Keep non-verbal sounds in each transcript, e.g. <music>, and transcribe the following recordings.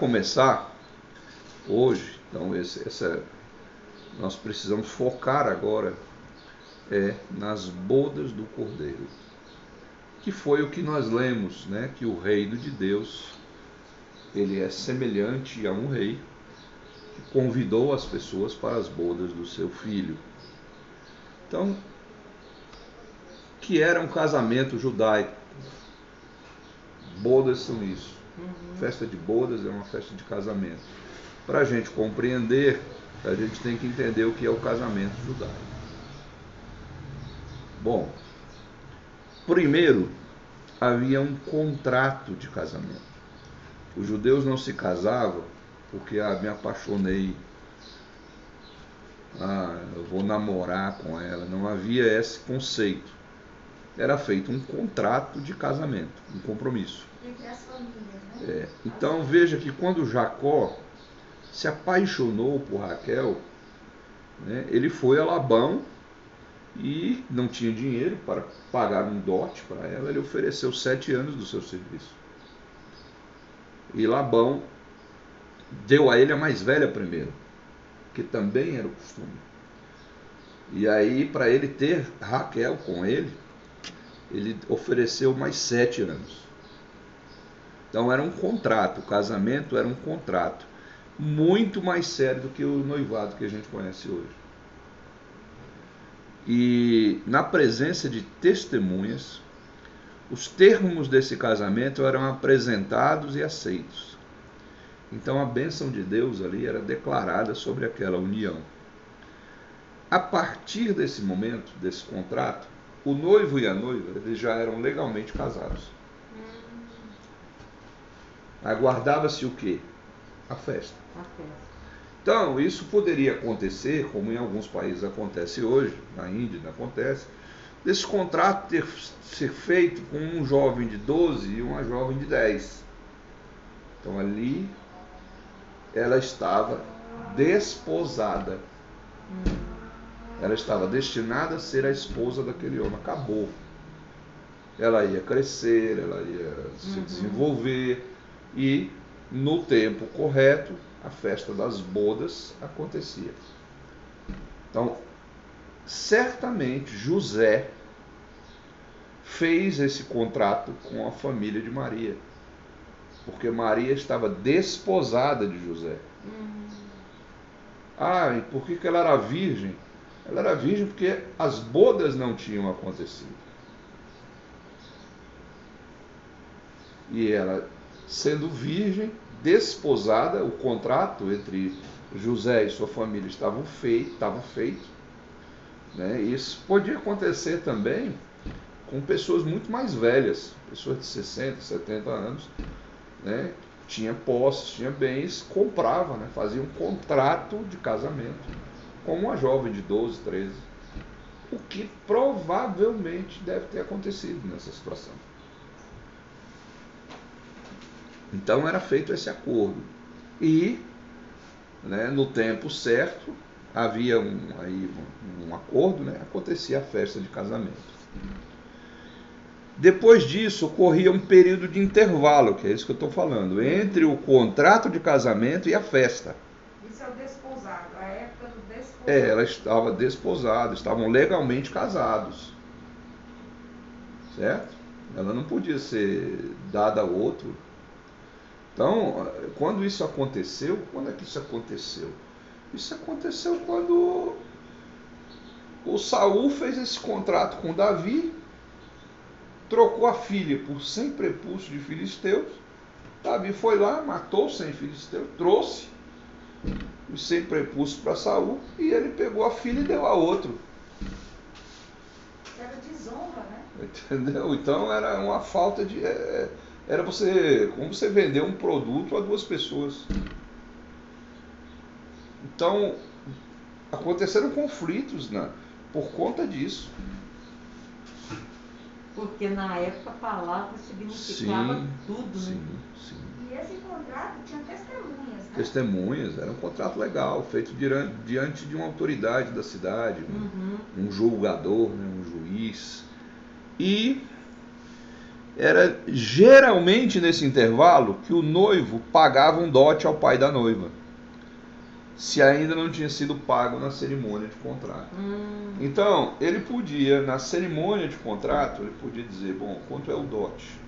começar hoje. Então esse, essa, nós precisamos focar agora é nas bodas do Cordeiro, que foi o que nós lemos, né? Que o reino de Deus ele é semelhante a um rei que convidou as pessoas para as bodas do seu filho. Então, que era um casamento judaico. Bodas são isso. Uhum. Festa de bodas é uma festa de casamento. Para a gente compreender, a gente tem que entender o que é o casamento judaico. Bom, primeiro havia um contrato de casamento. Os judeus não se casavam porque ah, me apaixonei, ah, eu vou namorar com ela. Não havia esse conceito. Era feito um contrato de casamento, um compromisso. Entre as famílias, né? É. Então veja que quando Jacó se apaixonou por Raquel, né, ele foi a Labão e não tinha dinheiro para pagar um dote para ela, ele ofereceu sete anos do seu serviço. E Labão deu a ele a mais velha primeiro, que também era o costume. E aí, para ele ter Raquel com ele, ele ofereceu mais sete anos. Então era um contrato, o casamento era um contrato muito mais sério do que o noivado que a gente conhece hoje. E na presença de testemunhas, os termos desse casamento eram apresentados e aceitos. Então a bênção de Deus ali era declarada sobre aquela união. A partir desse momento, desse contrato, o noivo e a noiva eles já eram legalmente casados. Aguardava-se o quê? A festa. A festa. Então, isso poderia acontecer, como em alguns países acontece hoje, na Índia acontece, desse contrato ter ser feito com um jovem de 12 e uma jovem de 10. Então ali ela estava desposada. Ela estava destinada a ser a esposa daquele homem. Acabou. Ela ia crescer, ela ia se Uhum. desenvolver e no tempo correto a festa das bodas acontecia. Então, certamente José fez esse contrato com a família de Maria, porque Maria estava desposada de José. Ah, e por que, que ela era virgem? Ela era virgem porque as bodas não tinham acontecido. E ela, sendo virgem, desposada, o contrato entre José e sua família estava feito, estava feito. Né? Isso podia acontecer também com pessoas muito mais velhas, pessoas de 60, 70 anos, né? tinha posses, tinha bens, comprava, né? fazia um contrato de casamento com uma jovem de 12, 13. O que provavelmente deve ter acontecido nessa situação. Então era feito esse acordo. E, né, no tempo certo, havia um, aí, um, acordo, né, acontecia a festa de casamento. Depois disso, ocorria um período de intervalo, que é isso que eu estou falando, entre o contrato de casamento e a festa. Isso é o desposado, a época do desposado. É, ela estava desposada, estavam legalmente casados. Certo? Ela não podia ser dada ao outro. Então, quando isso aconteceu, quando é que isso aconteceu? Isso aconteceu quando o Saul fez esse contrato com Davi, trocou a filha por 100 prepulsos de filisteus. Davi foi lá, matou 100 filisteus, trouxe os 100 prepulsos para Saul e ele pegou a filha e deu a outro. Era desonra, né? Entendeu? Então era uma falta de. é, Era você. Como você vender um produto a duas pessoas. Então, aconteceram conflitos né, por conta disso. Porque na época a palavra significava Sim, tudo, sim, né? sim. E esse contrato tinha testemunhas, né? Testemunhas, era um contrato legal, feito diante, diante de uma autoridade da cidade, um, Uhum. um julgador, né, um juiz. E era geralmente nesse intervalo que o noivo pagava um dote ao pai da noiva, se ainda não tinha sido pago na cerimônia de contrato. Hum, Então, ele podia, na cerimônia de contrato, ele podia dizer, bom, quanto é o dote?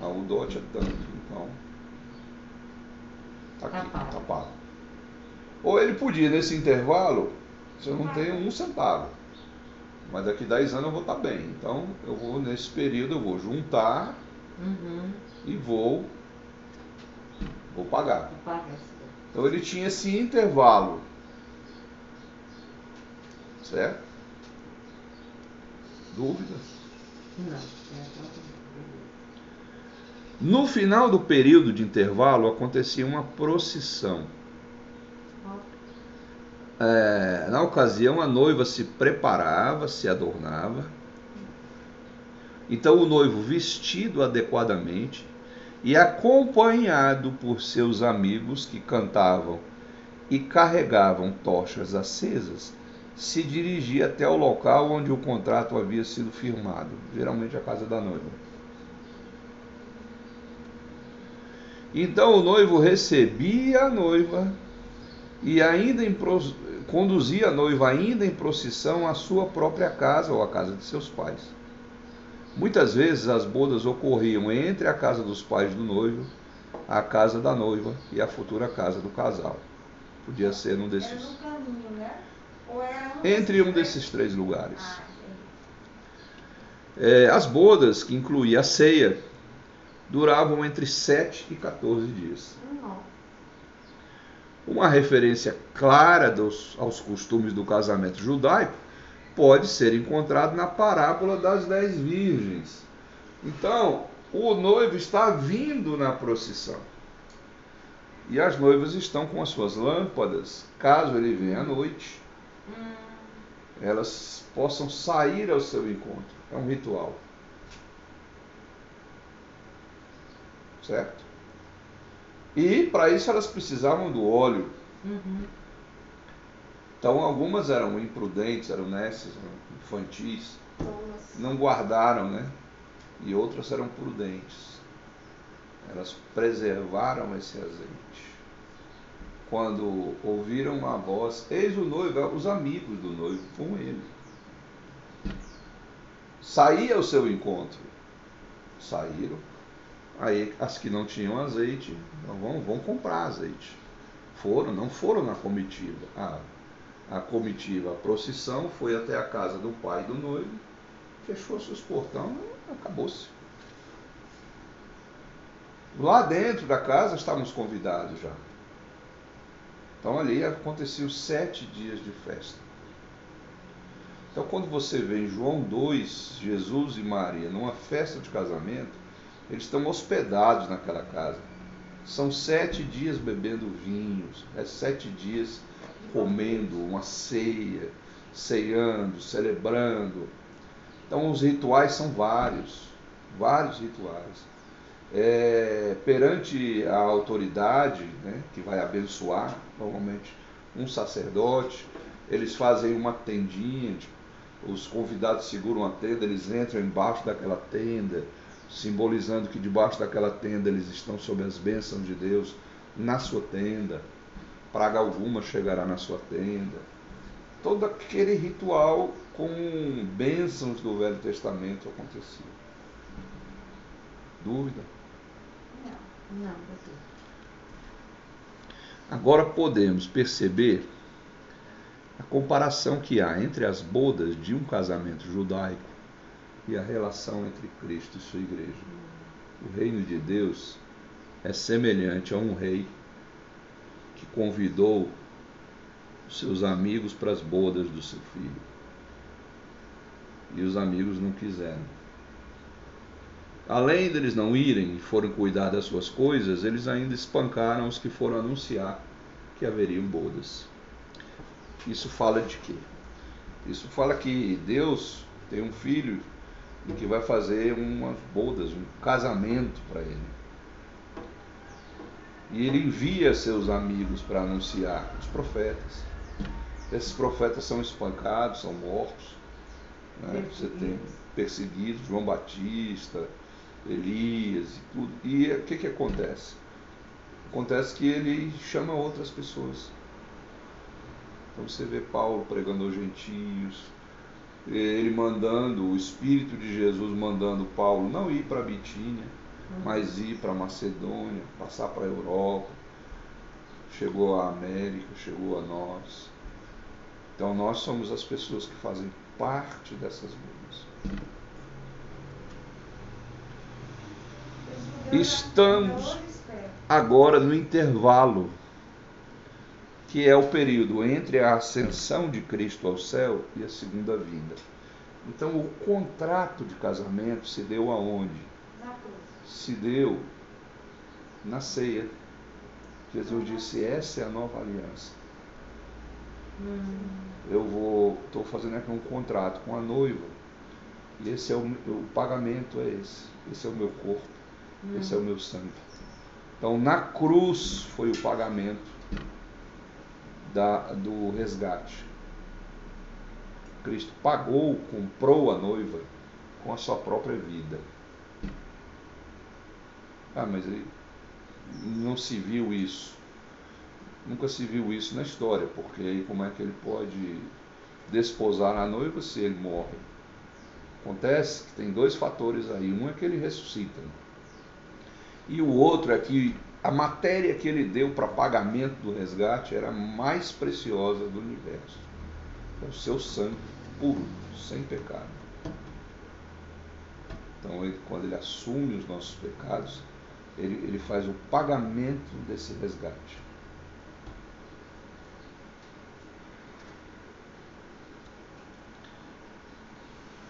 Ah, o dote é tanto, então. Tá aqui, Tá pago. tá. Ou ele podia, nesse intervalo, se eu não tenho um centavo, mas daqui 10 anos eu vou estar bem. Então, eu vou, nesse período, eu vou juntar uhum, e vou, vou pagar. Então ele tinha esse intervalo. Certo? Dúvidas? Não, é exatamente. No final do período de intervalo acontecia uma procissão. É, na ocasião, a noiva se preparava, se adornava. Então, o noivo, vestido adequadamente e acompanhado por seus amigos que cantavam e carregavam tochas acesas, se dirigia até o local onde o contrato havia sido firmado, geralmente a casa da noiva. Então o noivo recebia a noiva e ainda em conduzia a noiva ainda em procissão à sua própria casa ou à casa de seus pais. Muitas vezes as bodas ocorriam entre a casa dos pais do noivo, a casa da noiva e a futura casa do casal. Podia ser num Era desses, no caminho, né? Ou era um entre um desses três lugares. Ah. É, as bodas, que incluía a ceia, duravam entre 7 e 14 dias. Uma referência clara dos- aos costumes do casamento judaico pode ser encontrado na parábola das dez virgens. Então, o noivo está vindo na procissão. E as noivas estão com as suas lâmpadas, caso ele venha à noite, elas possam sair ao seu encontro. É um ritual. Certo? E para isso elas precisavam do óleo. uhum. Então algumas eram imprudentes, eram eram infantis, Tolas. não guardaram, né? E outras eram prudentes. Elas preservaram esse azeite. Quando ouviram a voz, eis o noivo, os amigos do noivo com ele. Saía ao seu encontro. Saíram. Aí as que não tinham azeite, então vão, vão comprar azeite. Foram, não foram na comitiva. A, a comitiva, a procissão, foi até a casa do pai do noivo, fechou seus portão e acabou-se. Lá dentro da casa estávamos convidados já. Então ali aconteciam sete dias de festa. Então quando você vê em João 2, Jesus e Maria numa festa de casamento, eles estão hospedados naquela casa. São sete dias bebendo vinhos, é sete dias comendo uma ceia, ceando, celebrando. Então os rituais são vários, vários rituais. É, perante a autoridade né, que vai abençoar, normalmente um sacerdote, eles fazem uma tendinha, tipo, os convidados seguram a tenda, eles entram embaixo daquela tenda, simbolizando que debaixo daquela tenda eles estão sob as bênçãos de Deus na sua tenda. Praga alguma chegará na sua tenda. Todo aquele ritual com bênçãos do Velho Testamento acontecia. Dúvida? Não. Não, doutor. Agora podemos perceber a comparação que há entre as bodas de um casamento judaico e a relação entre Cristo e sua igreja. O reino de Deus é semelhante a um rei que convidou seus amigos para as bodas do seu filho. E os amigos não quiseram. Além deles não irem e foram cuidar das suas coisas, eles ainda espancaram os que foram anunciar que haveriam bodas. Isso fala de quê? Isso fala que Deus tem um filho e que vai fazer umas bodas, um casamento para ele. E ele envia seus amigos para anunciar, os profetas. Esses profetas são espancados, são mortos. né? Você tem perseguidos, João Batista, Elias e tudo. E o que, que acontece? Acontece que ele chama outras pessoas. Então você vê Paulo pregando aos gentios, ele mandando, o Espírito de Jesus mandando Paulo não ir para Bitínia, mas ir para Macedônia, passar para a Europa, chegou à América, chegou a nós. Então nós somos as pessoas que fazem parte dessas bodas. Estamos agora no intervalo, que é o período entre a ascensão de Cristo ao céu e a segunda vinda. Então, o contrato de casamento se deu aonde? Se deu na ceia. Jesus disse: Essa é a nova aliança. Hum. Eu vou, estou fazendo aqui um contrato com a noiva. E esse é o, o pagamento é esse. Esse é o meu corpo. Hum. Esse é o meu sangue. Então, na cruz foi o pagamento da, do resgate. Cristo pagou, comprou a noiva com a sua própria vida. Ah, mas não se viu isso. Nunca se viu isso na história, porque aí como é que ele pode desposar a noiva se ele morre? Acontece que tem dois fatores aí. Um é que ele ressuscita. E o outro é que a matéria que ele deu para pagamento do resgate era a mais preciosa do universo. É o seu sangue puro, sem pecado. Então, ele, quando ele assume os nossos pecados, ele, ele faz o pagamento desse resgate.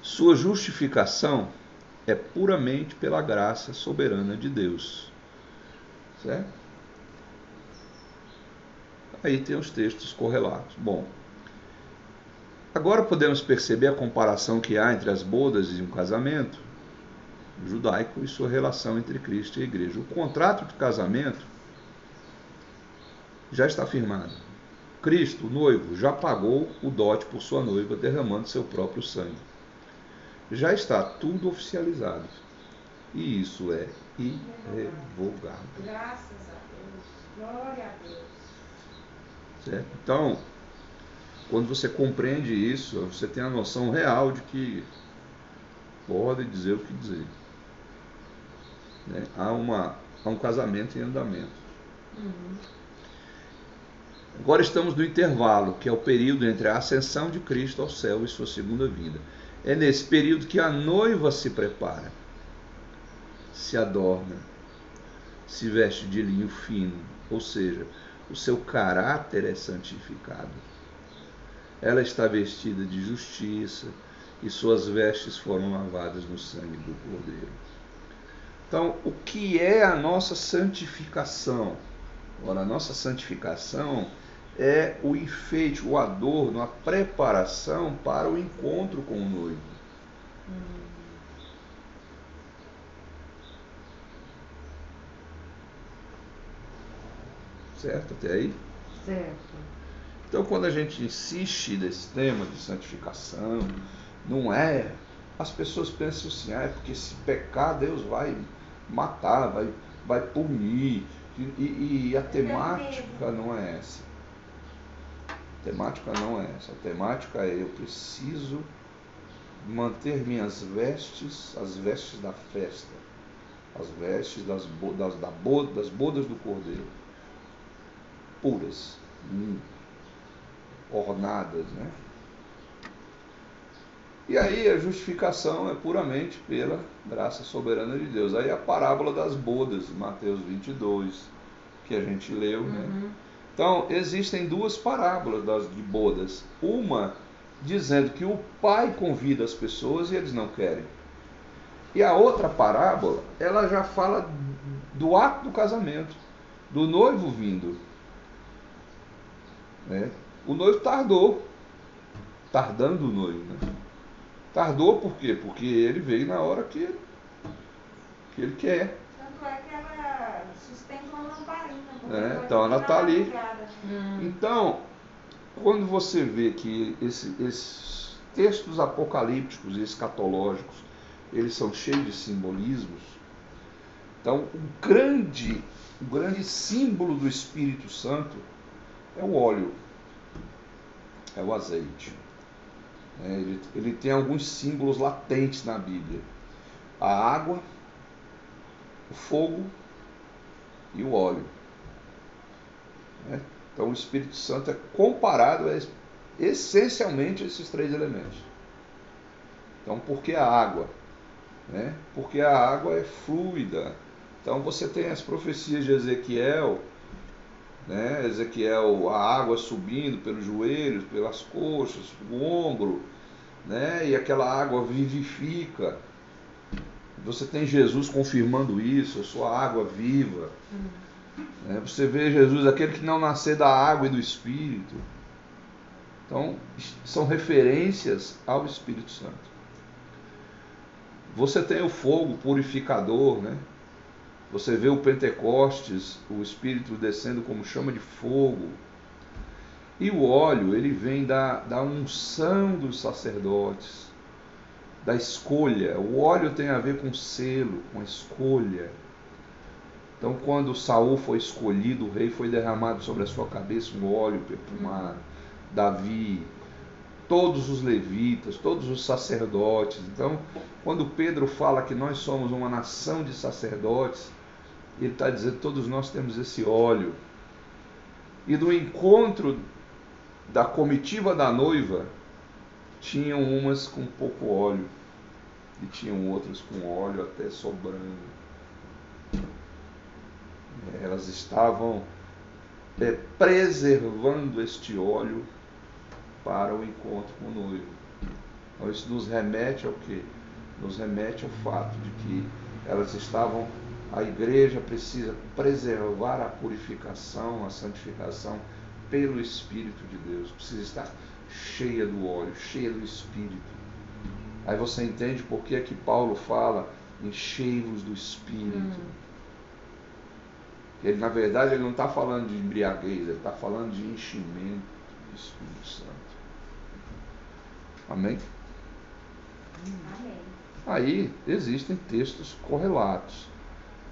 Sua justificação é puramente pela graça soberana de Deus. Certo? Aí tem os textos correlatos. Bom, agora podemos perceber a comparação que há entre as bodas e um casamento judaico e sua relação entre Cristo e a igreja. O contrato de casamento já está firmado. Cristo, o noivo, já pagou o dote por sua noiva, derramando seu próprio sangue já está tudo oficializado. E isso é irrevogável. Graças a Deus. Glória a Deus. Certo? Então, quando você compreende isso, você tem a noção real de que pode dizer o que dizer. Né? Há, uma, há um casamento em andamento. Uhum. Agora estamos no intervalo, que é o período entre a ascensão de Cristo ao céu e sua segunda vinda. É nesse período que a noiva se prepara, se adorna, se veste de linho fino, ou seja, o seu caráter é santificado. Ela está vestida de justiça e suas vestes foram lavadas no sangue do Cordeiro. Então, o que é a nossa santificação? Ora, a nossa santificação é o enfeite, o adorno, a preparação para o encontro com o noivo. Hum. Certo até aí? Certo. Então, quando a gente insiste nesse tema de santificação, não é. As pessoas pensam assim, ah, é porque se pecar, Deus vai matar, vai, vai punir. E, e, a temática não é essa temática não é essa. A temática é eu preciso manter minhas vestes, as vestes da festa, as vestes das, das, da boda, das bodas do cordeiro, puras, hum, ornadas, né? E aí a justificação é puramente pela graça soberana de Deus. Aí a parábola das bodas, Mateus 22, que a gente leu, né? uhum. né? Então, existem duas parábolas das, de bodas. Uma dizendo que o pai convida as pessoas e eles não querem. E a outra parábola, ela já fala do ato do casamento, do noivo vindo. Né? O noivo tardou, tardando o noivo. Né? Tardou por quê? Porque ele veio na hora que ele, que ele quer. Tanto é que ela sustenta uma lamparina. É, então ela está ali. Hum. Então, quando você vê que esse, esses textos apocalípticos e escatológicos, eles são cheios de simbolismos. Então, o grande, o grande símbolo do Espírito Santo é o óleo, é o azeite. É, ele, ele tem alguns símbolos latentes na Bíblia: a água, o fogo e o óleo. É, então, o Espírito Santo é comparado a, essencialmente a esses três elementos. Então, por que a água? Né? Porque a água é fluida. Então, você tem as profecias de Ezequiel né? Ezequiel, a água subindo pelos joelhos, pelas coxas, o ombro, né? e aquela água vivifica. Você tem Jesus confirmando isso, a sua água viva. Né? Você vê Jesus, aquele que não nascer da água e do Espírito. Então, são referências ao Espírito Santo. Você tem o fogo purificador, né? Você vê o Pentecostes, o Espírito descendo como chama de fogo. E o óleo, ele vem da, da unção dos sacerdotes, da escolha. O óleo tem a ver com selo, com escolha. Então, quando Saul foi escolhido, o rei foi derramado sobre a sua cabeça um óleo perfumado. Davi, todos os levitas, todos os sacerdotes. Então, quando Pedro fala que nós somos uma nação de sacerdotes, ele está dizendo: todos nós temos esse óleo. E no encontro da comitiva da noiva, tinham umas com pouco óleo e tinham outras com óleo até sobrando. Elas estavam é, preservando este óleo para o encontro com o noivo. Então isso nos remete ao que? Nos remete ao fato de que elas estavam a igreja precisa preservar a purificação, a santificação pelo Espírito de Deus. Precisa estar cheia do óleo, cheia do Espírito. Aí você entende por que, é que Paulo fala enchei-vos do Espírito. Hum. Ele, na verdade, ele não está falando de embriaguez, ele está falando de enchimento do Espírito Santo. Amém? Amém. Aí existem textos correlatos.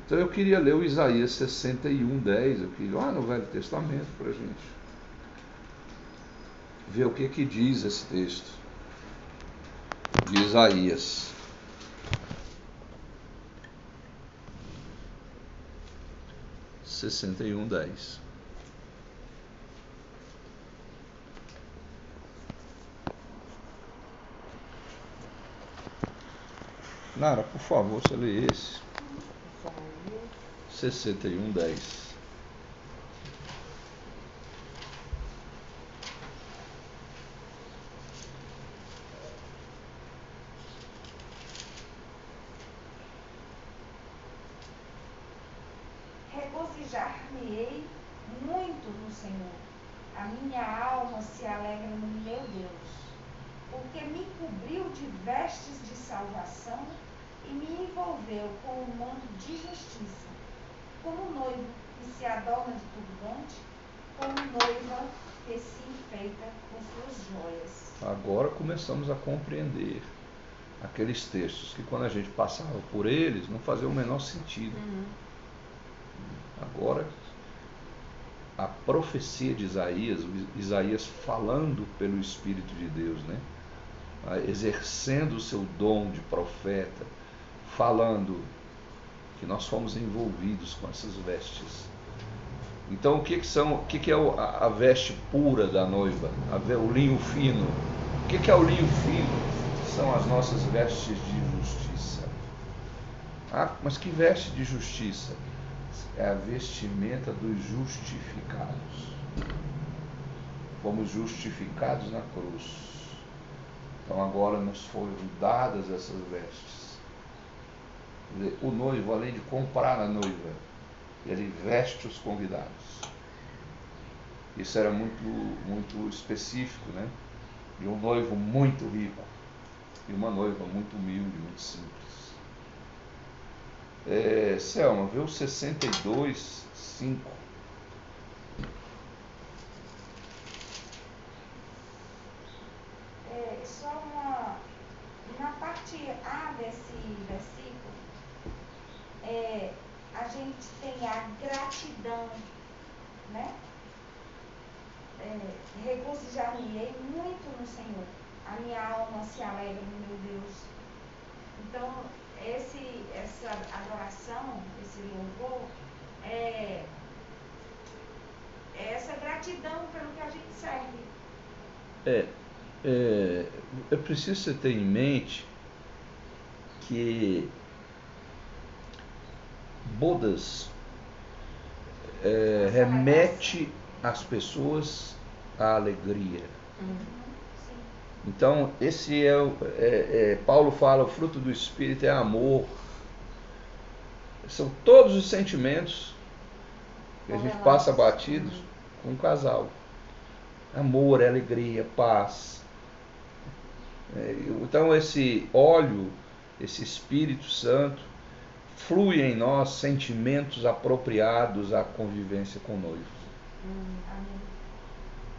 Então eu queria ler o Isaías 61, 10, eu queria lá no Velho Testamento para a gente ver o que, que diz esse texto de Isaías. Sessenta e um dez. Nara, por favor, você lê esse 6110. Começamos a compreender aqueles textos que quando a gente passava por eles não fazia o menor sentido. Uhum. Agora a profecia de Isaías, Isaías falando pelo Espírito de Deus, né? exercendo o seu dom de profeta, falando que nós fomos envolvidos com essas vestes. Então, o que, que são? O que, que é a, veste pura da noiva? O linho fino. O que, é o linho fino? São as nossas vestes de justiça. Ah, mas que veste de justiça? É a vestimenta dos justificados. Fomos justificados na cruz. Então agora nos foram dadas essas vestes o noivo, além de comprar a noiva, ele veste os convidados. Isso era muito, muito específico, né? De um noivo muito rico e uma noiva muito humilde, muito simples. É, Selma, vê o 62, 5. É, só uma gente tenha a gratidão, né? É, Regozijar-me-ei muito no Senhor. A minha alma se alegra no meu Deus. Então, esse, essa adoração, esse louvor, é, é essa gratidão pelo que a gente serve. É, é, é preciso você ter em mente que bodas é, remete as pessoas à alegria. Então, esse é, é, é, Paulo fala, o fruto do Espírito é amor. São todos os sentimentos que a gente passa batidos com um casal. Amor, alegria, paz. É, então, esse óleo, esse Espírito Santo, flui em nós sentimentos apropriados à convivência com o noivo.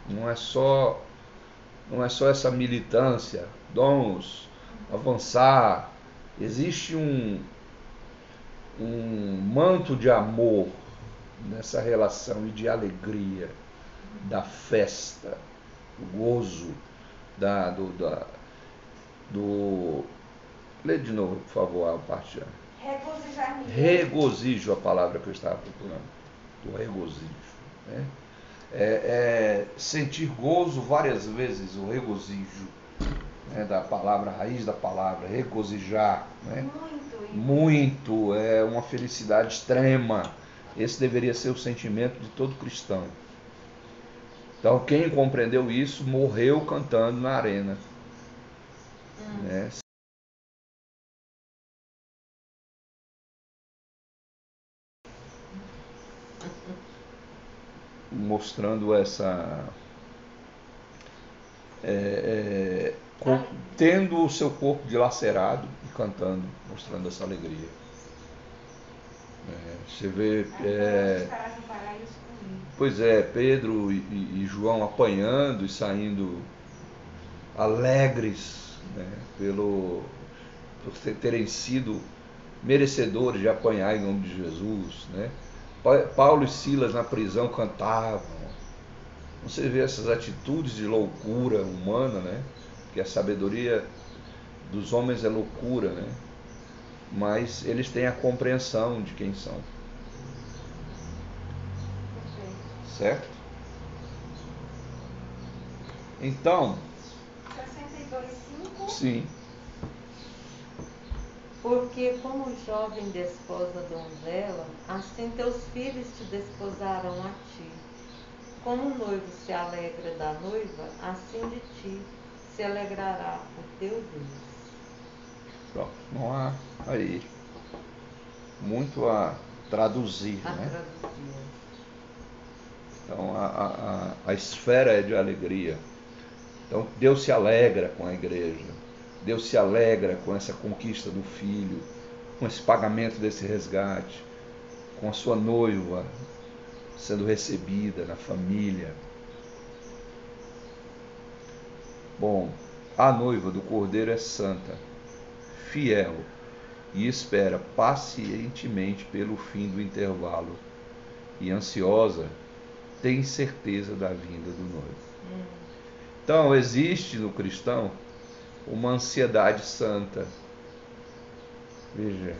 Não é só não é só essa militância, dons, avançar. Existe um, um manto de amor nessa relação e de alegria, da festa, do gozo, da, do, da, do. Lê de novo, por favor, a parte. Regozijar-me. Regozijo a palavra que eu estava procurando. Do regozijo. Né? É, é, sentir gozo várias vezes, o regozijo. Né, da palavra, raiz da palavra, regozijar. Né? Muito. Muito, é uma felicidade extrema. Esse deveria ser o sentimento de todo cristão. Então, quem compreendeu isso morreu cantando na arena. Né? Mostrando essa. é, é, com- tendo o seu corpo dilacerado e cantando, mostrando essa alegria. É, você vê. é. Pois é, Pedro e- e João apanhando e saindo alegres né, pelo, por ter- terem sido merecedores de apanhar em nome de Jesus. Né? Pa- Paulo e Silas na prisão cantavam. Você vê essas atitudes de loucura humana, né? que a sabedoria dos homens é loucura, né? mas eles têm a compreensão de quem são. Certo? Então, 62,5. Sim, Porque como o jovem desposa a donzela, assim teus filhos te desposarão a ti. Como o noivo se alegra da noiva, assim de ti se alegrará o teu Deus. pronto, não há aí muito a traduzir, A né? traduzir. Então a, a, a, a esfera é de alegria. Então Deus se alegra com a igreja, Deus se alegra com essa conquista do filho, com esse pagamento desse resgate, com a sua noiva sendo recebida na família. Bom, a noiva do cordeiro é santa, fiel e espera pacientemente pelo fim do intervalo e ansiosa tem certeza da vinda do noivo. Então, existe no cristão uma ansiedade santa. Veja,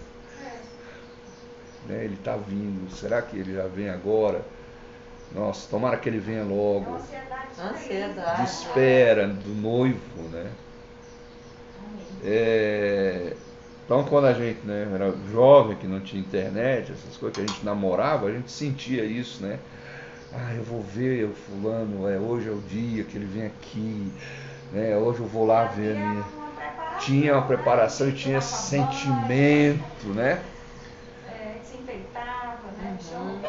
né, ele está vindo. Será que ele já vem agora? Nossa, tomara que ele venha logo. Ansiedade. De espera do noivo, né? É, Então, quando a gente né, era jovem, que não tinha internet, essas coisas que a gente namorava, a gente sentia isso, né? Ah, eu vou ver o fulano, é, hoje é o dia que ele vem aqui, né? Hoje eu vou lá ver a minha. Tinha uma preparação e tinha esse sentimento, né? É, né? Uhum.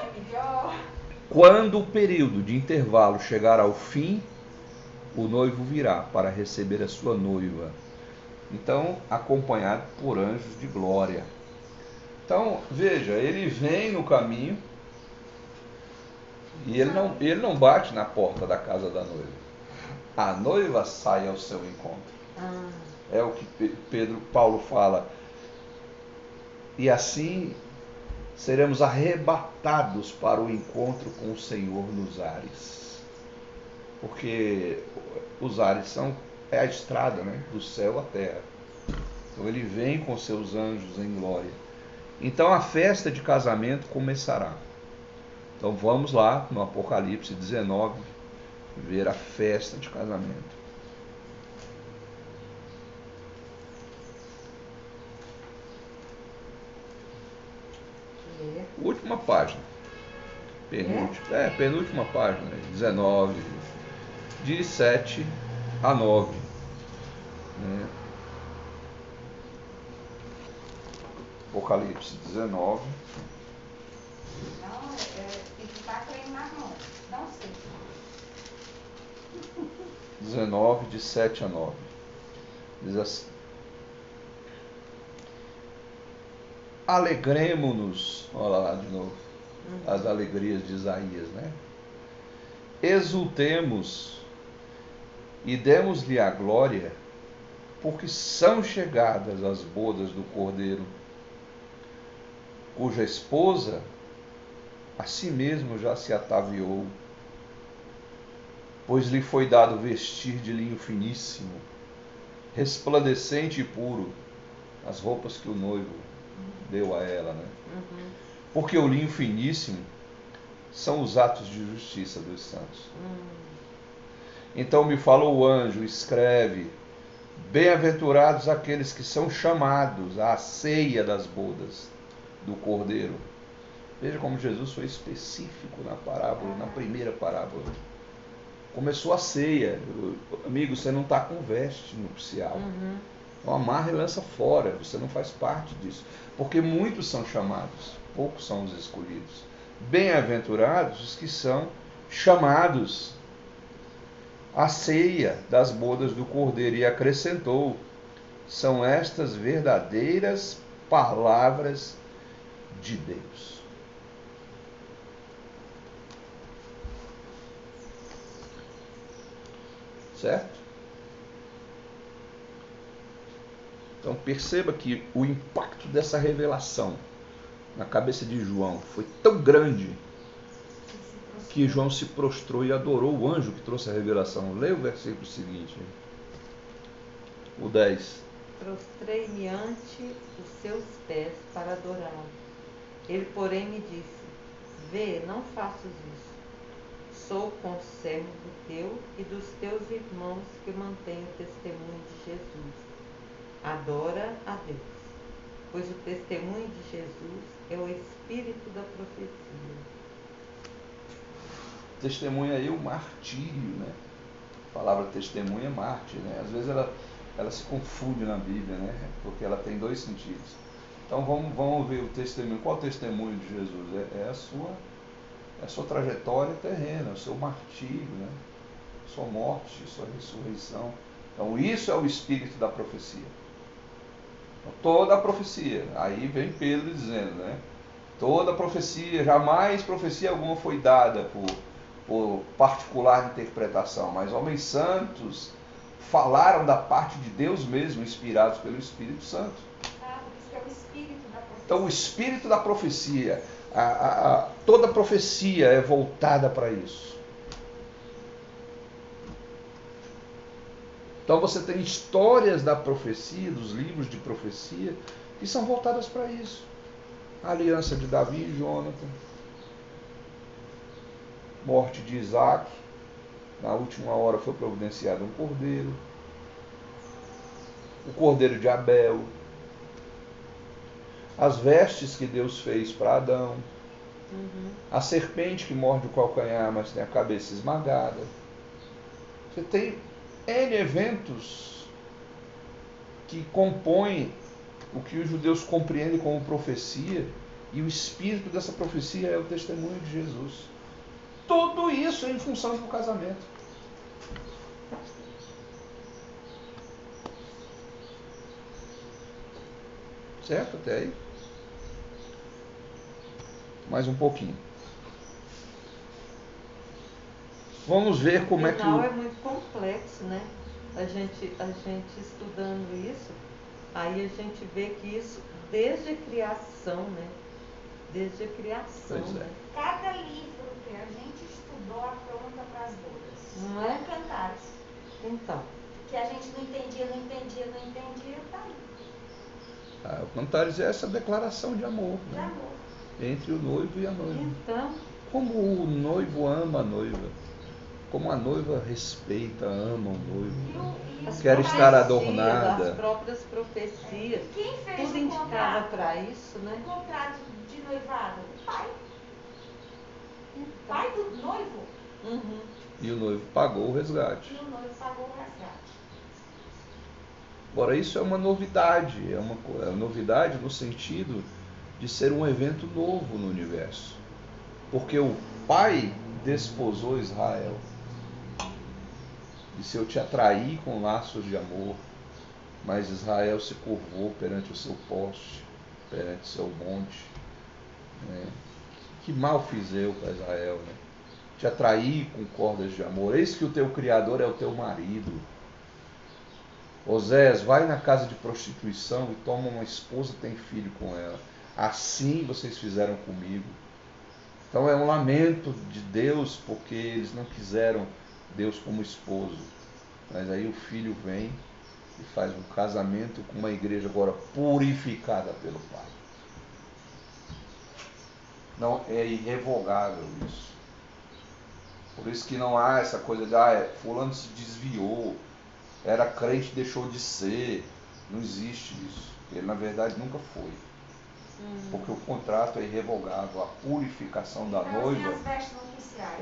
Quando o período de intervalo chegar ao fim, o noivo virá para receber a sua noiva. Então, acompanhado por anjos de glória. Então, veja, ele vem no caminho e ele não, ele não bate na porta da casa da noiva. A noiva sai ao seu encontro. Ah, É o que Pe- Pedro Paulo fala. E assim seremos arrebatados para o encontro com o Senhor nos ares. Porque os ares são é a estrada, né, do céu à terra. Então ele vem com seus anjos em glória. Então a festa de casamento começará. Então vamos lá no Apocalipse 19 ver a festa de casamento. Última página. Penúltima, é? é, penúltima página, 19, de 7 a 9. Né? Apocalipse 19. Não, é, tem que estar crendo na mão. Não sei. 19, de 7 a 9. Diz assim: Alegremos-nos, olha lá de novo, uhum. as alegrias de Isaías, né? Exultemos e demos-lhe a glória, porque são chegadas as bodas do Cordeiro, cuja esposa a si mesmo já se ataviou, pois lhe foi dado vestir de linho finíssimo, resplandecente e puro, as roupas que o noivo deu a ela, né? Uhum. Porque o linho finíssimo são os atos de justiça dos santos. Uhum. Então me falou o anjo, escreve: Bem-aventurados aqueles que são chamados à ceia das bodas do Cordeiro. Veja como Jesus foi específico na parábola, na primeira parábola. Começou a ceia. Amigo, você não está com veste nupcial. Uhum. Então amarra e lança fora, você não faz parte disso. Porque muitos são chamados, poucos são os escolhidos. Bem-aventurados os que são chamados à ceia das bodas do Cordeiro. E acrescentou: são estas verdadeiras palavras de Deus. Certo? Então perceba que o impacto dessa revelação na cabeça de João foi tão grande que João se prostrou e adorou o anjo que trouxe a revelação. Leia o versículo seguinte. O 10. Prostrei-me ante os seus pés para adorá-lo. Ele, porém, me disse: Vê, não faças isso. Sou conservo teu e dos teus irmãos que mantêm o testemunho de Jesus adora a Deus, pois o testemunho de Jesus é o espírito da profecia. Testemunha aí o martírio, né? A palavra testemunha é mártir, né? Às vezes ela, ela se confunde na Bíblia, né? Porque ela tem dois sentidos. Então vamos, vamos ver o testemunho. Qual o testemunho de Jesus? É, é a sua a sua trajetória terrena, o seu martírio, né? sua morte, sua ressurreição. Então isso é o espírito da profecia. Toda a profecia. Aí vem Pedro dizendo, né? Toda a profecia, jamais profecia alguma foi dada por, por particular interpretação, mas homens santos falaram da parte de Deus mesmo, inspirados pelo Espírito Santo. Ah, é o espírito da profecia. Então, o espírito da profecia, a, a, a, toda profecia é voltada para isso. Então você tem histórias da profecia, dos livros de profecia, que são voltadas para isso. A aliança de Davi e Jonathan, morte de Isaac, na última hora foi providenciado um cordeiro, o cordeiro de Abel, as vestes que Deus fez para Adão, uhum. a serpente que morde o calcanhar, mas tem a cabeça esmagada. Você tem N eventos que compõem o que os judeus compreendem como profecia, e o espírito dessa profecia é o testemunho de Jesus. Tudo isso é em função do casamento. Certo até aí? Mais um pouquinho. Vamos ver como é que. O é muito complexo, né? A gente, a gente estudando isso, aí a gente vê que isso, desde a criação, né? desde a criação. Pois é. né? Cada livro que a gente estudou apronta para as bodas. Não é? Cantares. Então, Que a gente não entendia, não entendia, não entendia, tá aí. Ah, o Cantares é essa declaração de amor De né? amor. Entre o noivo e a noiva. então, Como o noivo ama a noiva, como a noiva respeita, ama o E, noivo. o, e Quer estar adornada. As próprias profecias. Quem fez Tudo o indicava contrato? para isso, né? O contrato de noivado? O pai. O pai do noivo. uhum. E o noivo pagou o resgate. E o noivo pagou o resgate. Agora, isso é uma novidade, é uma, é uma novidade no sentido de ser um evento novo no universo. Porque o pai desposou Israel. Disse: Eu te atraí com laços de amor, mas Israel se curvou perante o seu poste, perante o seu monte. né? Que mal fiz eu para Israel, né? Te atraí com cordas de amor. Eis que o teu Criador é o teu marido. Osés, vai na casa de prostituição e toma uma esposa e tem filho com ela. Assim vocês fizeram comigo. Então é um lamento de Deus porque eles não quiseram Deus como esposo. Mas aí o filho vem e faz um casamento com uma igreja agora purificada pelo Pai. Não é irrevogável isso. Por isso que não há essa coisa de ah, é, fulano se desviou, era crente deixou de ser. Não existe isso. Ele na verdade nunca foi. Hum. Porque o contrato é irrevogável, a purificação da Então, noiva.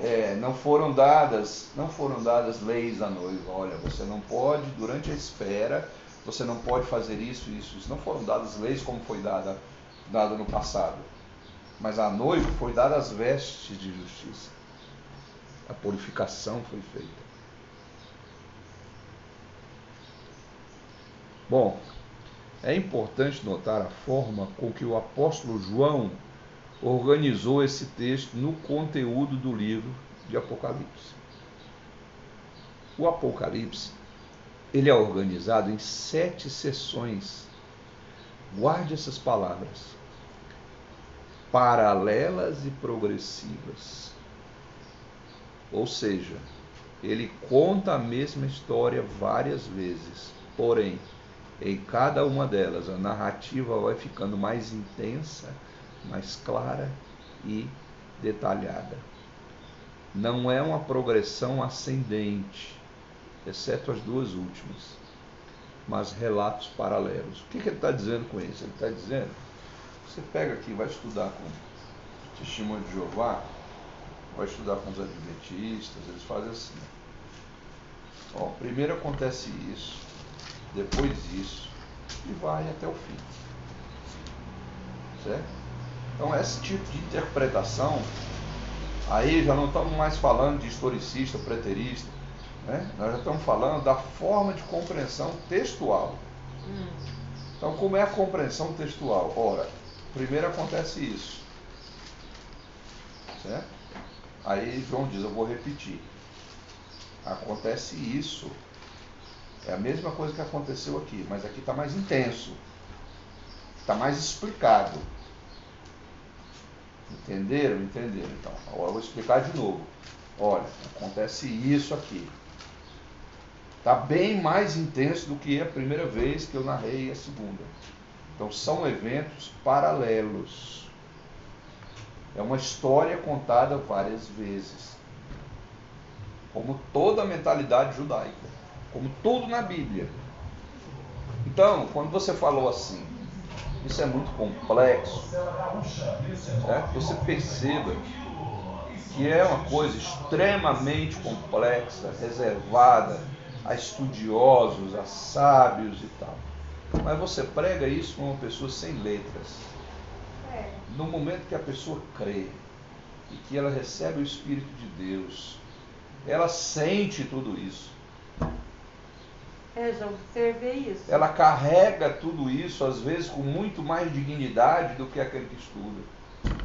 É, não foram dadas, não foram dadas leis à noiva. Olha, você não pode durante a espera, você não pode fazer isso, isso, isso. Não foram dadas leis como foi dada, dada no passado. Mas à noiva foi dada as vestes de justiça. A purificação foi feita. Bom, é importante notar a forma com que o apóstolo João organizou esse texto no conteúdo do livro de Apocalipse. O Apocalipse ele é organizado em sete sessões. Guarde essas palavras. Paralelas e progressivas. Ou seja, ele conta a mesma história várias vezes, porém, em cada uma delas a narrativa vai ficando mais intensa, mais clara e detalhada. Não é uma progressão ascendente, exceto as duas últimas, mas relatos paralelos. O que, que ele está dizendo com isso? Ele está dizendo: você pega aqui, vai estudar com testemunho de Jeová, vai estudar com os adventistas, eles fazem assim. Ó, primeiro acontece isso, depois isso, e vai até o fim. Certo? Então, esse tipo de interpretação, aí já não estamos mais falando de historicista, preterista, né? nós já estamos falando da forma de compreensão textual. Hum. Então, como é a compreensão textual? Ora, primeiro acontece isso. Certo? Aí João diz, eu vou repetir. Acontece isso. É a mesma coisa que aconteceu aqui, mas aqui está mais intenso. Está mais explicado. Entenderam? Entenderam. Então, agora eu vou explicar de novo. Olha, acontece isso aqui. Está bem mais intenso do que a primeira vez que eu narrei a segunda. Então são eventos paralelos. É uma história contada várias vezes. Como toda a mentalidade judaica. Como tudo na Bíblia. Então, quando você falou assim, isso é muito complexo, certo? você perceba que é uma coisa extremamente complexa, reservada a estudiosos, a sábios e tal. Mas você prega isso com uma pessoa sem letras. No momento que a pessoa crê e que ela recebe o Espírito de Deus, ela sente tudo isso. É, já observei isso. Ela carrega tudo isso, às vezes, com muito mais dignidade do que aquele que estuda.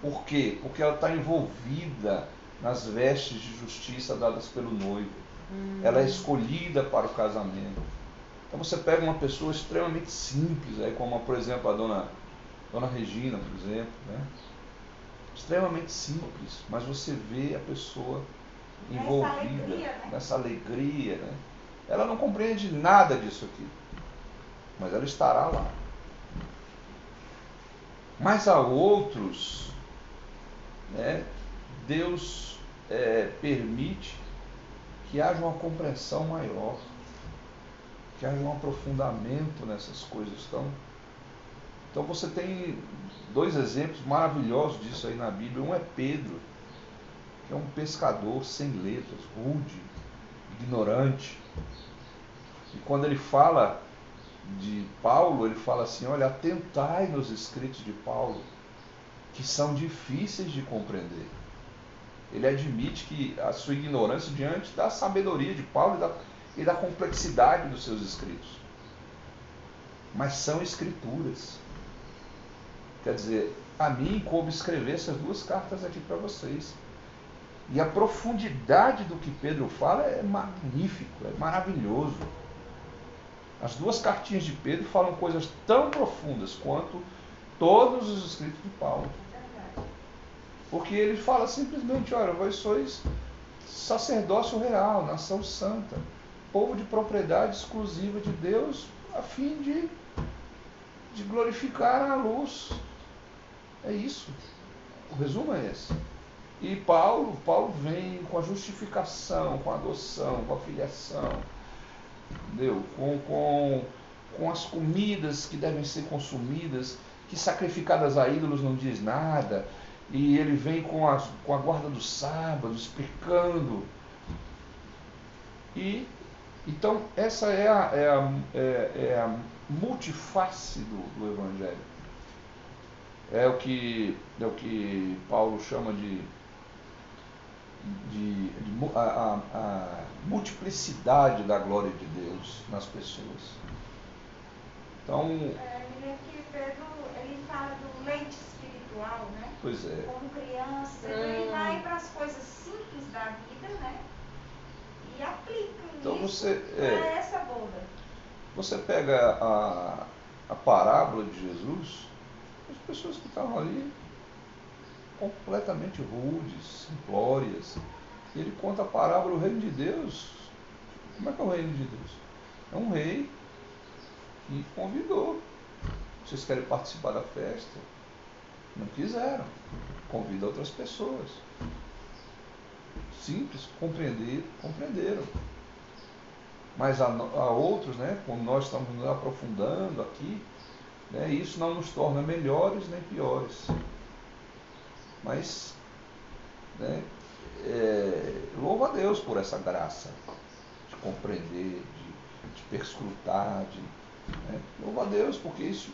Por quê? Porque ela está envolvida nas vestes de justiça dadas pelo noivo. Hum. Ela é escolhida para o casamento. Então você pega uma pessoa extremamente simples, aí como por exemplo a dona Dona Regina, por exemplo, né? extremamente simples, mas você vê a pessoa envolvida nessa alegria, né? nessa alegria né? Ela não compreende nada disso aqui, mas ela estará lá. Mas há outros, né, Deus é, permite que haja uma compreensão maior, que haja um aprofundamento nessas coisas. Então, então você tem dois exemplos maravilhosos disso aí na Bíblia. Um é Pedro, é um pescador sem letras, rude, ignorante. E quando ele fala de Paulo, ele fala assim: olha, atentai nos escritos de Paulo, que são difíceis de compreender. Ele admite que a sua ignorância diante da sabedoria de Paulo e da, e da complexidade dos seus escritos. Mas são escrituras. Quer dizer, a mim coube escrever essas duas cartas aqui para vocês. E a profundidade do que Pedro fala é magnífico, é maravilhoso. As duas cartinhas de Pedro falam coisas tão profundas quanto todos os escritos de Paulo. Porque ele fala simplesmente: olha, vós sois sacerdócio real, nação santa, povo de propriedade exclusiva de Deus, a fim de, de glorificar a luz. É isso. O resumo é esse. E Paulo, Paulo vem com a justificação, com a adoção, com a filiação entendeu? Com, com, com as comidas que devem ser consumidas, que sacrificadas a ídolos não diz nada, e ele vem com a, com a guarda do sábado, explicando. E então essa é a, é a, é, é a multiface do, do Evangelho. É o que, é o que Paulo chama de de, de a, a, a, multiplicidade da glória de Deus nas pessoas. Então. É, que Pedro ele fala do leite espiritual, né? Pois é. Como criança, hum. ele vai para as coisas simples da vida, né? E aplica então isso você, é, essa boda. Você pega a, a parábola de Jesus, as pessoas que estavam ali completamente rudes, simplórias. Ele conta a parábola do reino de Deus. Como é que é o reino de Deus? É um rei que convidou. Vocês querem participar da festa? Não quiseram. Convida outras pessoas. Simples, compreender, compreenderam. Mas há outros, né, como nós estamos nos aprofundando aqui, né, isso não nos torna melhores nem piores. Mas né, é, louvo a Deus por essa graça de compreender, de, de perscrutar, de, né, louvo a Deus porque isso.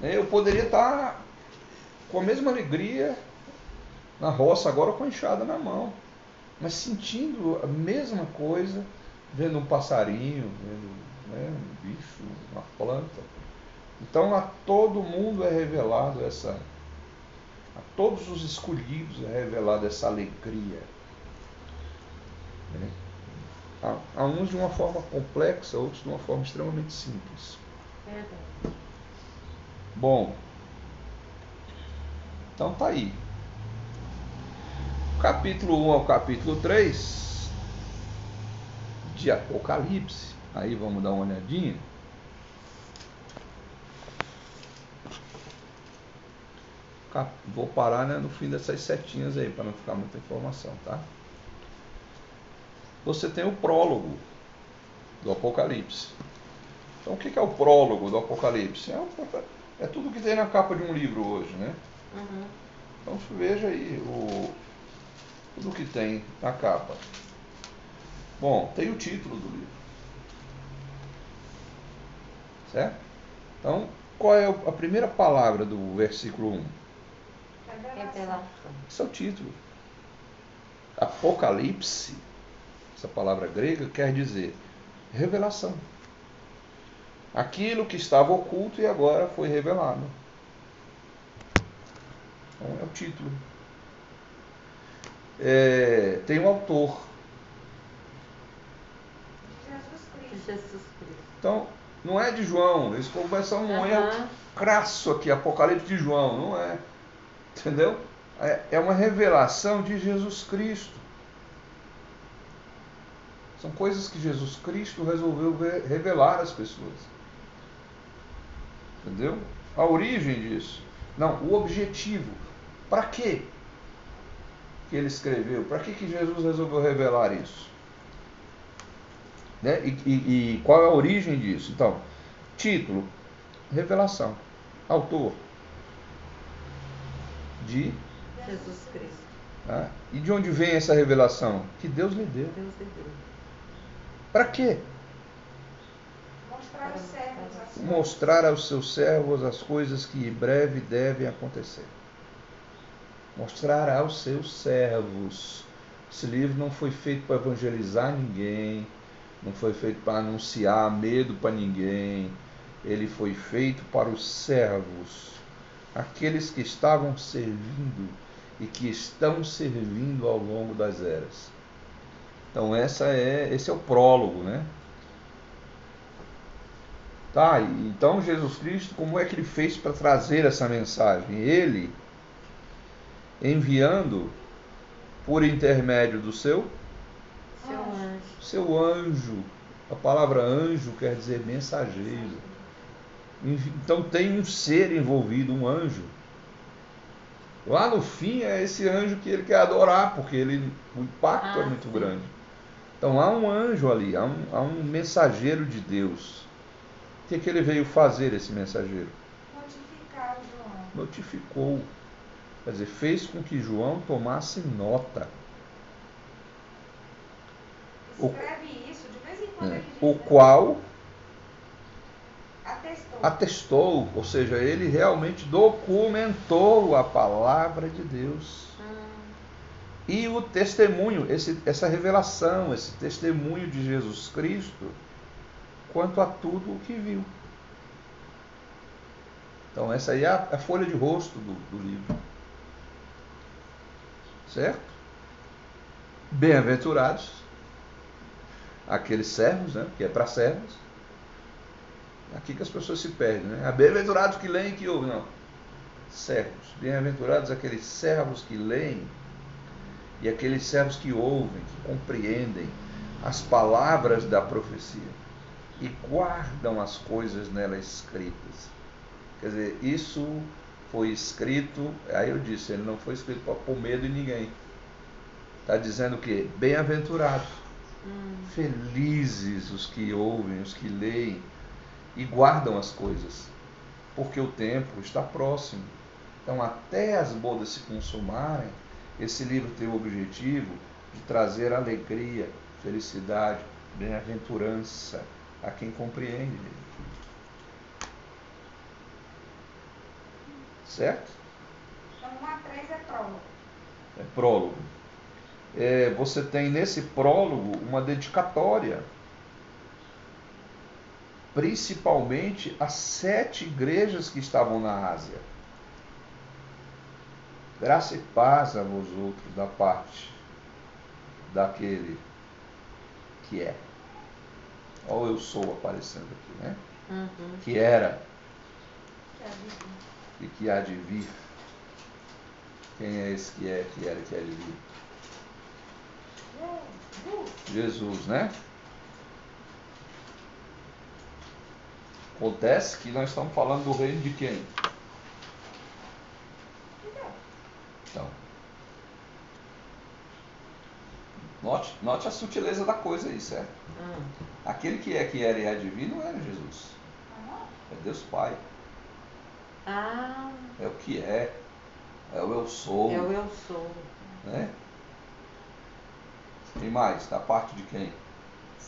Né, eu poderia estar com a mesma alegria na roça agora com a enxada na mão, mas sentindo a mesma coisa, vendo um passarinho, vendo né, um bicho, uma planta. Então a todo mundo é revelado essa a todos os escolhidos é revelada essa alegria. Né? Há, há uns de uma forma complexa, outros de uma forma extremamente simples. Bom, então tá aí. Capítulo 1 ao capítulo 3 de Apocalipse. Aí vamos dar uma olhadinha. Vou parar né, no fim dessas setinhas aí, para não ficar muita informação, tá? Você tem o prólogo do Apocalipse. Então, o que é o prólogo do Apocalipse? É, é tudo que tem na capa de um livro hoje, né? Uhum. Então, veja aí o, tudo que tem na capa. Bom, tem o título do livro. Certo? Então, qual é a primeira palavra do versículo 1? Revelação. Esse é o título. Apocalipse, essa palavra grega, quer dizer revelação. Aquilo que estava oculto e agora foi revelado. Então é o título. É, tem um autor. Jesus Cristo. Jesus Cristo. Então, Não é de João. Eles começam um Aham. erro crasso aqui, Apocalipse de João. Não é. Entendeu? É, é uma revelação de Jesus Cristo. São coisas que Jesus Cristo resolveu ve- revelar às pessoas. Entendeu? A origem disso. Não, o objetivo. Para quê que ele escreveu? Para que, que Jesus resolveu revelar isso? Né? E, e- e qual é a origem disso? Então, título, revelação. Autor, de. Jesus Cristo. tá? E de onde vem essa revelação? Que Deus lhe deu. Deus lhe deu. Para quê? Mostrar aos servos as coisas. Mostrar aos seus servos as coisas que em breve devem acontecer. Mostrar aos seus servos. Esse livro não foi feito para evangelizar ninguém, não foi feito para anunciar medo para ninguém. Ele foi feito para os servos, aqueles que estavam servindo e que estão servindo ao longo das eras. Então essa é, esse é o prólogo, né? Tá, então Jesus Cristo, como é que ele fez para trazer essa mensagem? Ele enviando por intermédio do seu Seu anjo. seu anjo. A palavra anjo quer dizer mensageiro. Então tem um ser envolvido, um anjo. Lá no fim é esse anjo que ele quer adorar, porque ele, o impacto é Ah, muito sim. grande. Então há um anjo ali, há um, há um mensageiro de Deus. O que, que ele veio fazer, esse mensageiro? Notificar o João. Notificou. Quer dizer, fez com que João tomasse nota. O- Escreve isso, de vez em quando diz, O qual atestou. ou seja, ele realmente documentou a palavra de Deus. E o testemunho, esse- essa revelação, esse testemunho de Jesus Cristo quanto a tudo o que viu. Então, essa aí é a, a folha de rosto do, do livro. Certo? Bem-aventurados aqueles servos, né? Que é para servos. Aqui que as pessoas se perdem, né? Bem-aventurados que leem e que ouvem, não. Servos. Bem-aventurados aqueles servos que leem e aqueles servos que ouvem, que compreendem as palavras da profecia e guardam as coisas nela escritas. Quer dizer, isso foi escrito, aí eu disse, ele não foi escrito para pôr medo em ninguém. Está dizendo que bem-aventurados, hum. felizes os que ouvem, os que leem e guardam as coisas, porque o tempo está próximo. Então, até as bodas se consumarem, esse livro tem o objetivo de trazer alegria, felicidade, bem-aventurança a quem compreende. Certo? Então, 1 a 3 é prólogo. É prólogo. É, você tem nesse prólogo uma dedicatória, principalmente às sete igrejas que estavam na Ásia. Graça e paz a vós outros da parte daquele que é. Olha o eu sou aparecendo aqui, né? Uhum. Que era Que e que há de vir. Quem é esse que é, que era que há de vir? Jesus. Jesus, Acontece que nós estamos falando do reino de quem? Então, note, note a sutileza da coisa aí, certo? Hum. Aquele que é, que era e de vir não era Jesus. É Deus Pai. Ah, É o que é. É o eu sou. é o eu sou. Né? Quem mais? Da parte de quem?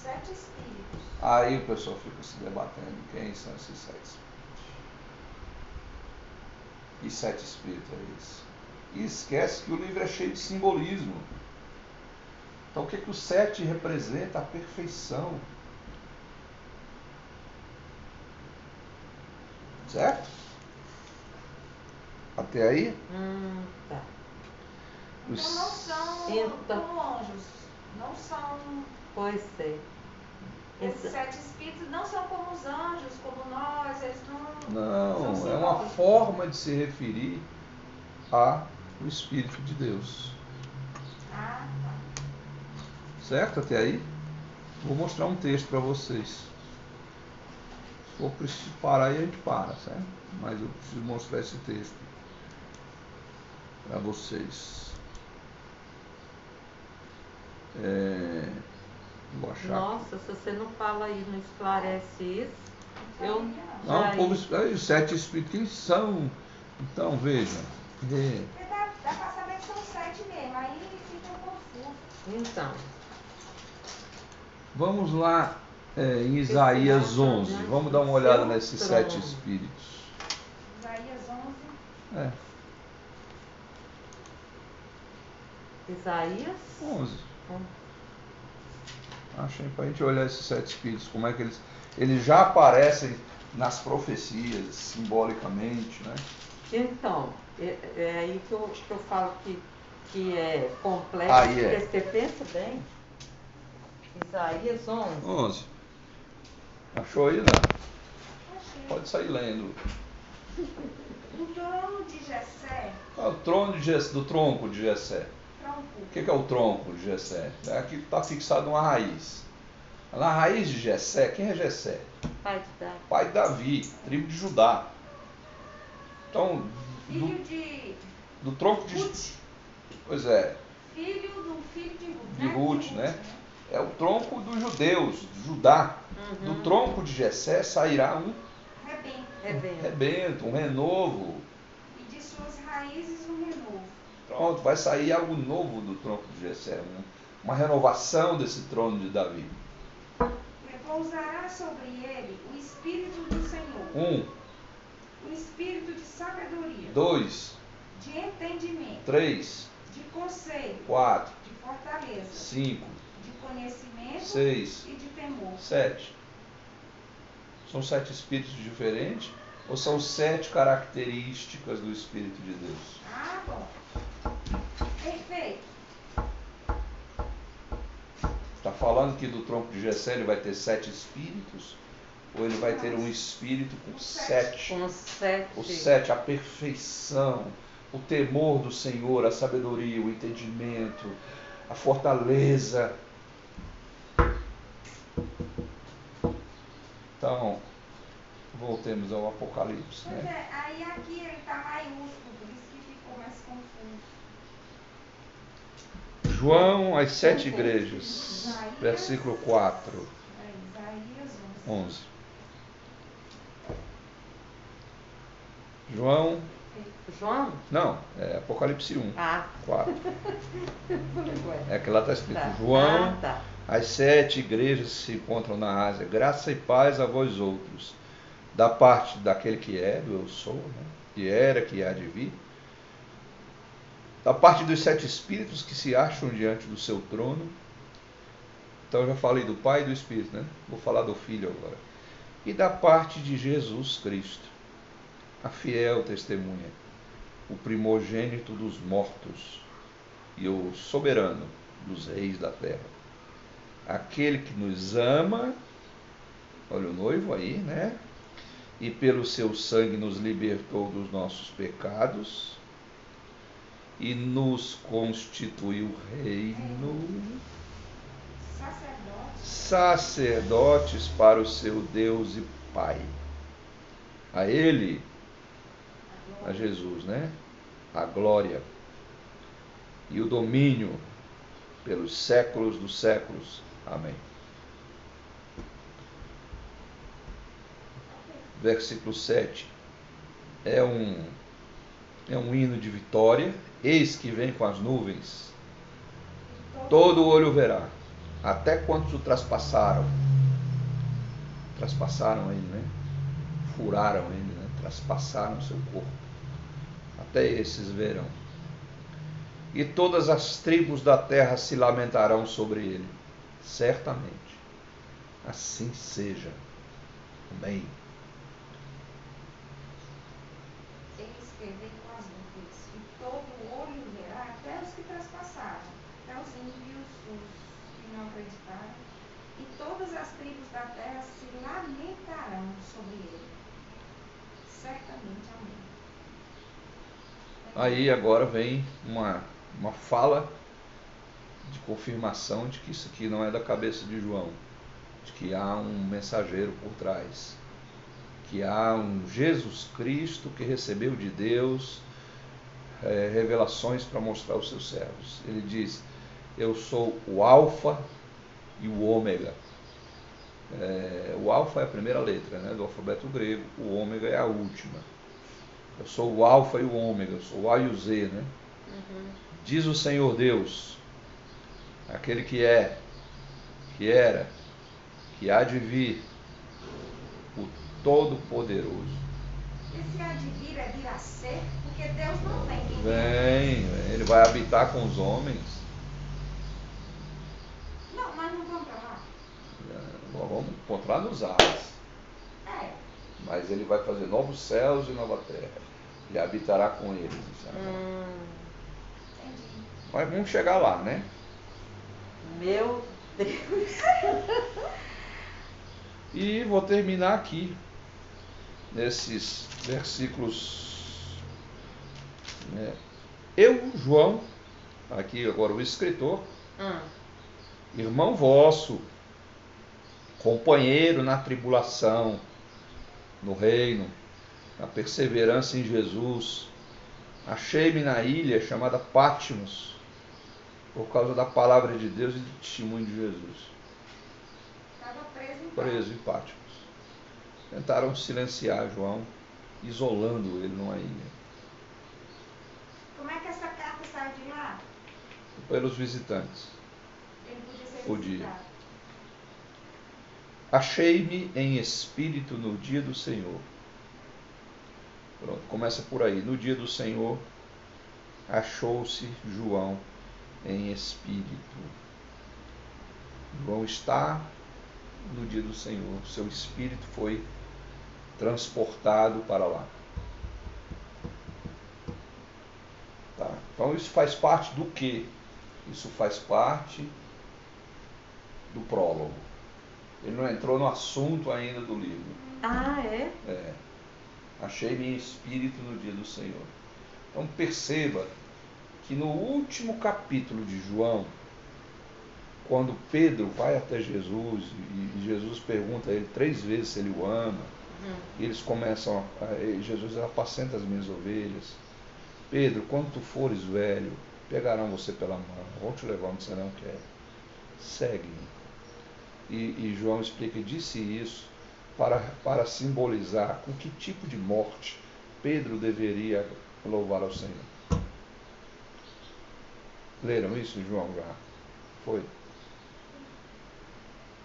Sete espíritos. Aí o pessoal fica se debatendo quem são esses sete espíritos. Que sete espíritos é esse? E esquece que o livro é cheio de simbolismo. Então o que, que o sete representa? A perfeição. Certo? Até aí? Hum, tá. Os- Então não são Então. anjos. São. Pois é. Esses sete espíritos não são como os anjos, como nós, eles não. Não, é uma forma de se referir ao Espírito de Deus. Ah, tá. Certo até aí? Vou mostrar um texto para vocês. Se for preciso parar aí, a gente para, certo? Mas eu preciso mostrar esse texto para vocês. É, achar. Nossa, se você não fala aí, não esclarece isso, eu Não, já povo, os sete espíritos, quem são? Então, vejam. É, Porque dá, dá pra saber que são sete mesmo, aí fica confuso. Então, Vamos lá é, em Isaías 11. Vamos dar uma olhada nesses sete espíritos. Isaías 11, É, Isaías 11. Hum. Achei para a gente olhar esses sete espíritos, como é que eles, eles já aparecem nas profecias, simbolicamente, né? Então, é, é aí que eu, que eu falo que, que é complexo, Aí é. porque você pensa bem. Isaías 11. 11. Achou aí, né? achei. Pode sair lendo. O trono de Jessé, Ah, o trono de Jessé, do tronco de Jessé. O que que é o tronco de Jessé? É aqui que está fixado uma raiz. Na raiz de Jessé, quem é Jessé? Pai de Davi. Pai de Davi, tribo de Judá. Então, filho do, de do tronco de. Ruth, Pois é, filho do filho de Ruth, De né? Ruth, né? é o tronco dos judeus, de Judá. Uhum. Do tronco de Jessé sairá um Rebento. rebento, um renovo. e de suas raízes um renovo. Pronto, vai sair algo novo do tronco de Jessé, um- uma renovação desse trono de Davi. Repousará sobre ele o Espírito do Senhor, Um, o Espírito de sabedoria, dois, de entendimento, três, de conselho, quatro, de fortaleza, cinco, de conhecimento. Seis, e de temor. sete. São sete espíritos diferentes? Ou são sete características do Espírito de Deus? Ah, bom. Perfeito. Está falando que do tronco de Jessé ele vai ter sete espíritos? Ou ele vai ter um espírito com sete? Com sete. O sete, a perfeição, o temor do Senhor, a sabedoria, o entendimento, a fortaleza. Então, voltemos ao Apocalipse. Pois Né? é, aí aqui ele está maiúsculo, por isso que ficou mais confuso. João, as sete igrejas, versículo 4, É, Isaías 11. 11. João, João? não, é Apocalipse 1, Ah, 4. ué. <laughs> É que lá está escrito: Tá. João, Ah, tá. As sete igrejas se encontram na Ásia. Graça e paz a vós outros. Da parte daquele que é, do eu sou, né? que era, que há de vir. Da parte dos sete espíritos que se acham diante do seu trono. Então eu já falei do Pai e do Espírito, né? Vou falar do Filho agora. E da parte de Jesus Cristo, a fiel testemunha, o primogênito dos mortos e o soberano dos reis da terra aquele que nos ama, olha o noivo aí, né? E pelo seu sangue nos libertou dos nossos pecados e nos constituiu reino, Sacerdote, sacerdotes para o seu Deus e Pai. A Ele, a Jesus, né? A glória e o domínio pelos séculos dos séculos. Amém. Versículo 7. É um é um hino de vitória. Eis que vem com as nuvens. Todo olho verá, até quantos o traspassaram. Traspassaram ele, né? Furaram ele, né? Traspassaram seu corpo. Até esses verão e todas as tribos da terra se lamentarão sobre ele. Certamente. Assim seja. Amém. eles que vêm com as nuvens, e todo olho verá, até os que traspassaram, até os ímpios, os que não acreditaram. e todas as tribos da terra se lamentarão sobre ele. Certamente, amém. Aí agora vem uma, uma fala de confirmação de que isso aqui não é da cabeça de João, de que há um mensageiro por trás, que há um Jesus Cristo que recebeu de Deus é, revelações para mostrar aos seus servos. Ele diz: Eu sou o Alfa e o Ômega. É, o Alfa é a primeira letra né, do alfabeto grego, o Ômega é a última. Eu sou o Alfa e o Ômega, eu sou o A e o Z. Né? Uhum. Diz o Senhor Deus, aquele que é, que era, que há de vir, o Todo-Poderoso. Esse há de vir é vir a ser, porque Deus não vem. Vem, ele vai habitar com os homens. Não, mas não vamos para lá. Vamos encontrar nos ares. Mas ele vai fazer novos céus e nova terra. Ele habitará com eles. Hum. Mas vamos chegar lá, né? Meu Deus. <laughs> e vou terminar aqui, nesses versículos. Né? Eu, João, aqui agora o escritor, hum. irmão vosso, companheiro na tribulação, no reino, na perseverança em Jesus, achei-me na ilha chamada Pátimos por causa da palavra de Deus e do testemunho de Jesus. Estava preso em Preso em Pátimos. Tentaram silenciar João, isolando ele numa ilha. Como é que essa carta saiu de lá? Pelos visitantes. Ele podia ser Podia. visitado. Achei-me em espírito no dia do Senhor. Pronto, começa por aí. No dia do Senhor, achou-se João em espírito. João está no dia do Senhor, seu espírito foi transportado para lá. Tá? Então isso faz parte do que? Isso faz parte do prólogo. Ele não entrou no assunto ainda do livro. Ah, é? É. Achei-me em espírito no dia do Senhor. Então perceba que no último capítulo de João, quando Pedro vai até Jesus e Jesus pergunta a ele três vezes se ele o ama, uhum. e eles começam a, Jesus apacenta as minhas ovelhas. Pedro, quando tu fores velho, pegarão você pela mão, vão te levar onde você não quer. Segue-me. E, e, João explica, disse isso para, para simbolizar com que tipo de morte Pedro deveria louvar ao Senhor. Leram isso, João? Já foi?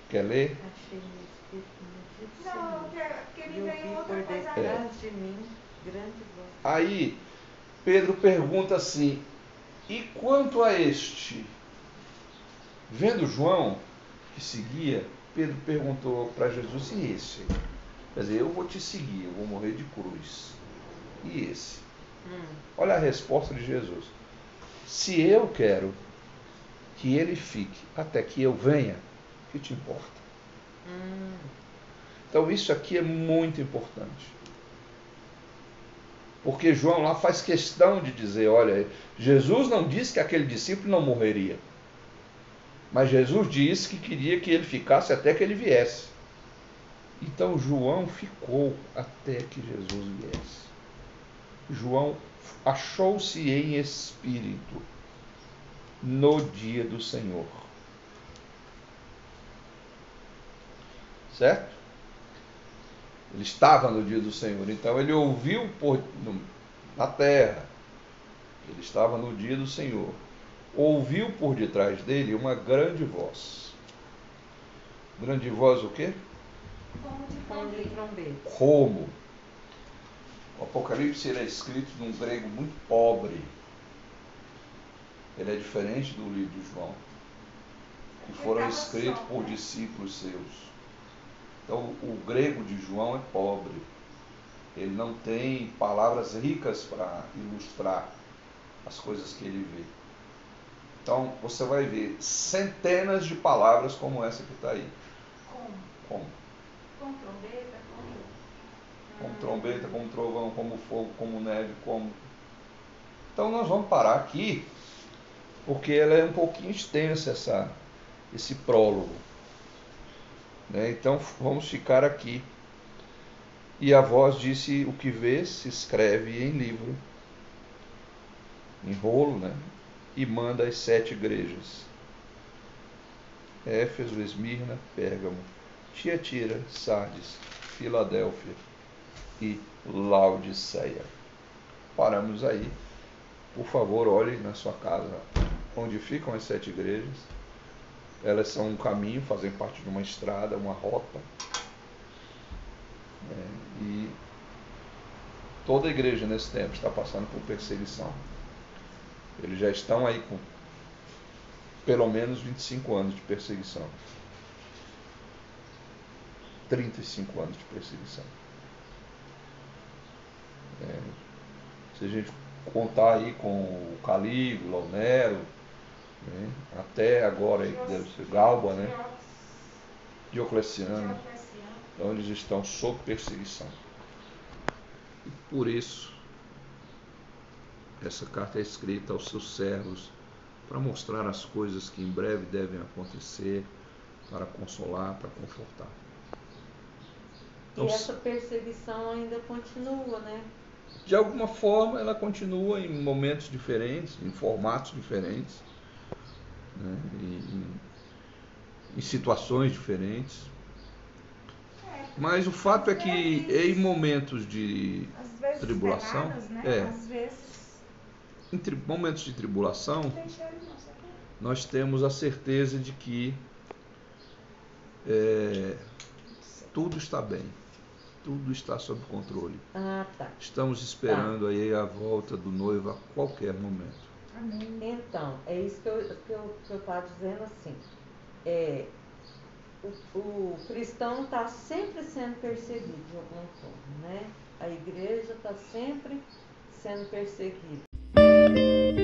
Quer ler? Achei no Espírito Não, porque me veio outra coisa. detrás de mim, grande voz. Aí, Pedro pergunta assim: E quanto a este? Vendo João, que seguia, Pedro perguntou para Jesus: E esse? Quer dizer, eu vou te seguir, eu vou morrer de cruz. E esse? Hum. Olha a resposta de Jesus. Se eu quero que ele fique até que eu venha, o que te importa? Hum. Então isso aqui é muito importante. Porque João lá faz questão de dizer, olha, Jesus não disse que aquele discípulo não morreria. Mas Jesus disse que queria que ele ficasse até que ele viesse. Então João ficou até que Jesus viesse. João achou-se em espírito no dia do Senhor. Certo? Ele estava no dia do Senhor, então ele ouviu por, no, na terra, ele estava no dia do Senhor, ouviu por detrás dele uma grande voz. Grande voz o quê? Como de trombeta. Como? O Apocalipse é escrito num grego muito pobre. Ele é diferente do livro de João, que foram escritos por discípulos seus. Então, o grego de João é pobre. Ele não tem palavras ricas para ilustrar as coisas que ele vê. Então, você vai ver centenas de palavras como essa que está aí. como? Com trombeta, com. Como trombeta, como trovão, como fogo, como neve, como. Então nós vamos parar aqui, porque ela é um pouquinho extensa essa, esse prólogo. Né? Então vamos ficar aqui. E a voz disse: O que vê se escreve em livro, em rolo, né? E manda às sete igrejas. Éfeso, Esmirna, Pérgamo, Tiatira, Sardes, Filadélfia e Laodiceia. Paramos aí. Por favor, olhe na sua casa onde ficam as sete igrejas. Elas são um caminho, fazem parte de uma estrada, uma rota. É, e toda igreja nesse tempo está passando por perseguição. Eles já estão aí com pelo menos 25 anos de perseguição. 35 anos de perseguição. É, se a gente contar aí com o Calígula, o Nero, né, até agora aí, deve ser Galba, né? Diocleciano. Então eles estão sob perseguição. E por isso essa carta é escrita aos seus servos para mostrar as coisas que em breve devem acontecer, para consolar, para confortar. Então, e essa perseguição ainda continua, né? De alguma forma, ela continua em momentos diferentes, em formatos diferentes, né? em, em situações diferentes. É, Mas o fato é que em momentos de tribulação, né? é, às vezes em momentos de tribulação, nós temos a certeza de que é, tudo está bem, tudo está sob controle. Ah, tá. Estamos esperando tá. aí a volta do noivo a qualquer momento. Amém. Então, é isso que eu eu dizendo assim. É, o, o cristão está sempre sendo perseguido de alguma forma, né? A igreja está sempre sendo perseguida. Música